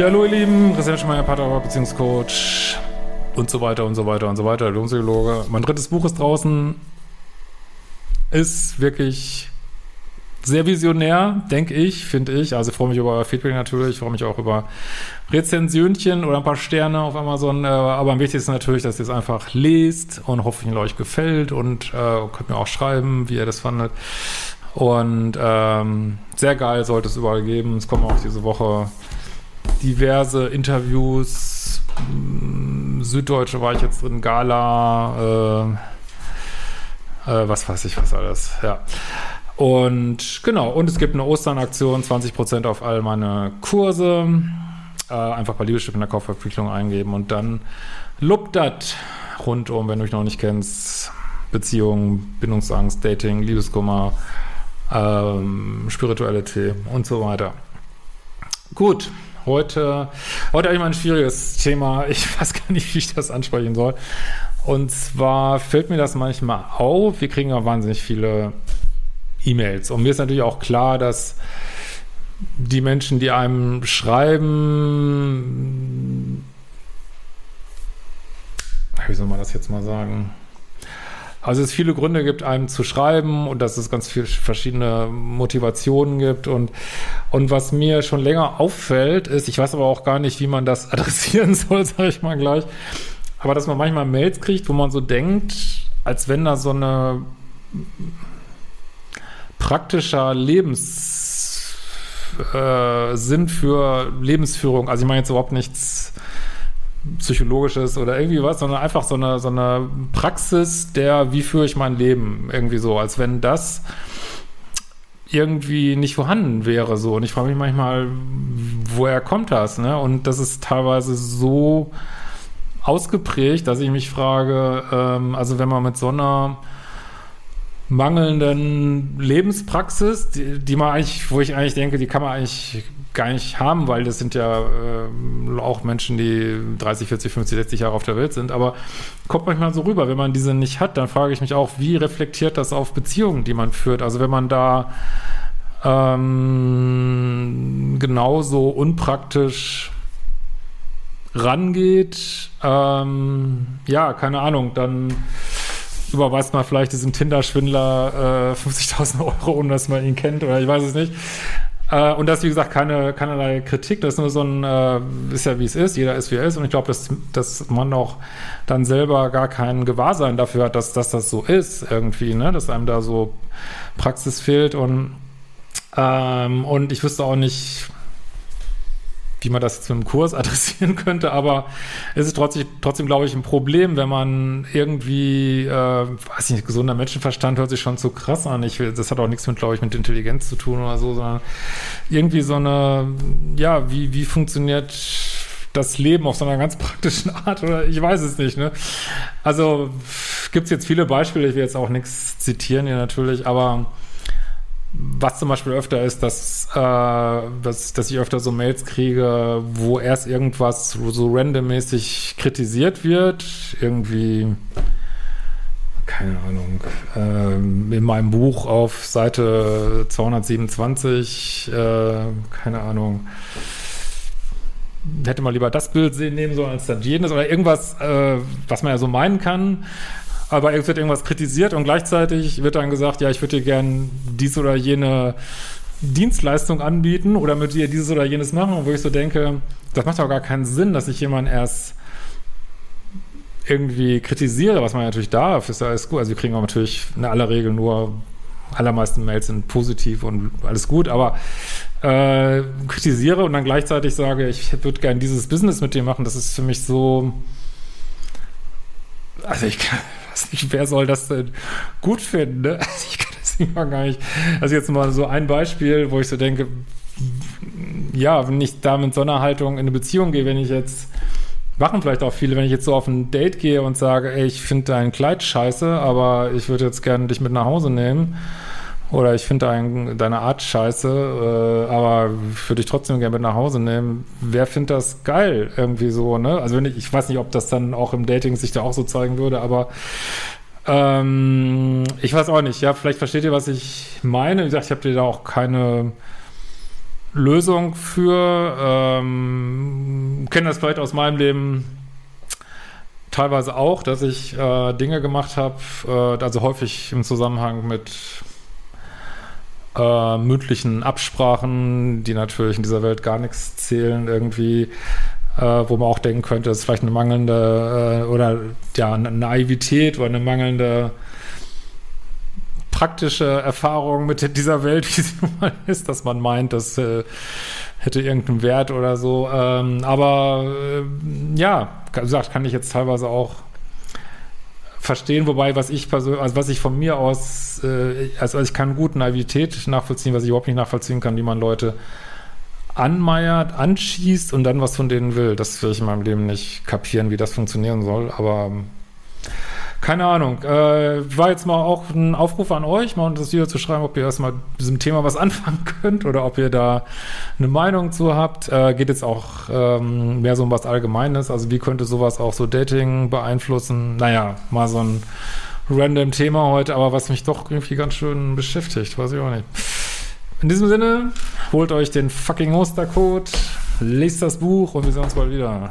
Ja, hallo ihr Lieben, Christian Schmeier, Pater, Beziehungscoach und so weiter und so weiter und so weiter, Lohnpsychologe. Mein drittes Buch ist draußen, ist wirklich sehr visionär, denke ich, finde ich. Also ich freue mich über euer Feedback natürlich, ich freue mich auch über Rezensionchen oder ein paar Sterne auf Amazon. Äh, aber am wichtigsten natürlich, dass ihr es einfach lest und hoffentlich euch gefällt und äh, könnt mir auch schreiben, wie ihr das fandet. Und ähm, sehr geil sollte es überall geben. Es kommen auch diese Woche diverse Interviews. Mm, Süddeutsche war ich jetzt drin, Gala, äh, äh, was weiß ich, was alles, ja. Und genau, und es gibt eine Osternaktion, 20% auf all meine Kurse. Äh, einfach bei Liebeschiff in der Kaufverpflichtung eingeben und dann lobt das rundum, wenn du mich noch nicht kennst. Beziehungen, Bindungsangst, Dating, Liebeskummer, ähm, Spiritualität und so weiter. Gut, Heute, heute habe ich mal ein schwieriges Thema. Ich weiß gar nicht, wie ich das ansprechen soll. Und zwar fällt mir das manchmal auf. Wir kriegen ja wahnsinnig viele E-Mails. Und mir ist natürlich auch klar, dass die Menschen, die einem schreiben, wie soll man das jetzt mal sagen? Also es viele Gründe gibt, einem zu schreiben und dass es ganz viele verschiedene Motivationen gibt. Und, und was mir schon länger auffällt, ist, ich weiß aber auch gar nicht, wie man das adressieren soll, sage ich mal gleich, aber dass man manchmal Mails kriegt, wo man so denkt, als wenn da so eine praktischer Lebenssinn äh, für Lebensführung, also ich meine jetzt überhaupt nichts psychologisches oder irgendwie was, sondern einfach so eine, so eine Praxis der, wie führe ich mein Leben irgendwie so, als wenn das irgendwie nicht vorhanden wäre so. Und ich frage mich manchmal, woher kommt das? Ne? Und das ist teilweise so ausgeprägt, dass ich mich frage, ähm, also wenn man mit so einer mangelnden Lebenspraxis, die, die man eigentlich, wo ich eigentlich denke, die kann man eigentlich gar nicht haben, weil das sind ja äh, auch Menschen, die 30, 40, 50, 60 Jahre auf der Welt sind. Aber kommt manchmal so rüber, wenn man diese nicht hat, dann frage ich mich auch, wie reflektiert das auf Beziehungen, die man führt? Also wenn man da ähm, genauso unpraktisch rangeht, ähm, ja, keine Ahnung, dann überweist man vielleicht diesen Tinder-Schwindler äh, 50.000 Euro, ohne dass man ihn kennt oder ich weiß es nicht. Äh, und das ist, wie gesagt, keine, keinerlei Kritik. Das ist nur so ein, äh, ist ja wie es ist, jeder ist wie er ist. Und ich glaube, dass, dass man auch dann selber gar kein Gewahrsein dafür hat, dass, dass das so ist irgendwie, ne? Dass einem da so Praxis fehlt und, ähm, und ich wüsste auch nicht, wie man das jetzt mit einem Kurs adressieren könnte, aber es ist trotzdem, trotzdem glaube ich, ein Problem, wenn man irgendwie, äh, weiß nicht, gesunder Menschenverstand hört sich schon zu krass an. Ich das hat auch nichts mit, glaube ich, mit Intelligenz zu tun oder so, sondern irgendwie so eine, ja, wie, wie funktioniert das Leben auf so einer ganz praktischen Art oder ich weiß es nicht, ne? Also gibt es jetzt viele Beispiele, ich will jetzt auch nichts zitieren hier natürlich, aber was zum Beispiel öfter ist, dass, äh, dass, dass ich öfter so Mails kriege, wo erst irgendwas so randommäßig kritisiert wird, irgendwie, keine Ahnung, äh, in meinem Buch auf Seite 227, äh, keine Ahnung, hätte mal lieber das Bild nehmen sollen als das jenes oder irgendwas, äh, was man ja so meinen kann aber es wird irgendwas kritisiert und gleichzeitig wird dann gesagt, ja, ich würde dir gern dies oder jene Dienstleistung anbieten oder mit dir dieses oder jenes machen, wo ich so denke, das macht doch gar keinen Sinn, dass ich jemanden erst irgendwie kritisiere, was man natürlich darf, ist ja alles gut. Also wir kriegen auch natürlich in aller Regel nur, allermeisten Mails sind positiv und alles gut, aber äh, kritisiere und dann gleichzeitig sage, ich würde gerne dieses Business mit dir machen, das ist für mich so, also ich kann, weiß nicht, wer soll das denn gut finden, ne? Also ich kann das immer gar nicht, also jetzt mal so ein Beispiel, wo ich so denke, ja, wenn ich da mit so einer Haltung in eine Beziehung gehe, wenn ich jetzt machen vielleicht auch viele, wenn ich jetzt so auf ein Date gehe und sage, ey, ich finde dein Kleid scheiße, aber ich würde jetzt gerne dich mit nach Hause nehmen. Oder ich finde dein, deine Art scheiße, äh, aber würde ich trotzdem gerne mit nach Hause nehmen. Wer findet das geil irgendwie so, ne? Also wenn ich, ich weiß nicht, ob das dann auch im Dating sich da auch so zeigen würde, aber ähm, ich weiß auch nicht. Ja, vielleicht versteht ihr, was ich meine. Wie gesagt, ich habe dir da auch keine Lösung für. Ähm, kenne das vielleicht aus meinem Leben teilweise auch, dass ich äh, Dinge gemacht habe, äh, also häufig im Zusammenhang mit äh, mündlichen Absprachen, die natürlich in dieser Welt gar nichts zählen, irgendwie, äh, wo man auch denken könnte, das ist vielleicht eine mangelnde äh, oder ja, eine Naivität oder eine mangelnde praktische Erfahrung mit dieser Welt, wie sie mal ist, dass man meint, das äh, hätte irgendeinen Wert oder so. Ähm, aber äh, ja, gesagt, kann ich jetzt teilweise auch verstehen, wobei was ich persönlich, also was ich von mir aus, äh, also ich kann gut Naivität nachvollziehen, was ich überhaupt nicht nachvollziehen kann, wie man Leute anmeiert, anschießt und dann was von denen will. Das will ich in meinem Leben nicht kapieren, wie das funktionieren soll, aber keine Ahnung. Äh, war jetzt mal auch ein Aufruf an euch, mal das Video zu schreiben, ob ihr erstmal mit diesem Thema was anfangen könnt oder ob ihr da eine Meinung zu habt. Äh, geht jetzt auch ähm, mehr so um was Allgemeines. Also wie könnte sowas auch so Dating beeinflussen? Naja, mal so ein random Thema heute, aber was mich doch irgendwie ganz schön beschäftigt, weiß ich auch nicht. In diesem Sinne, holt euch den fucking Ostercode, lest das Buch und wir sehen uns bald wieder.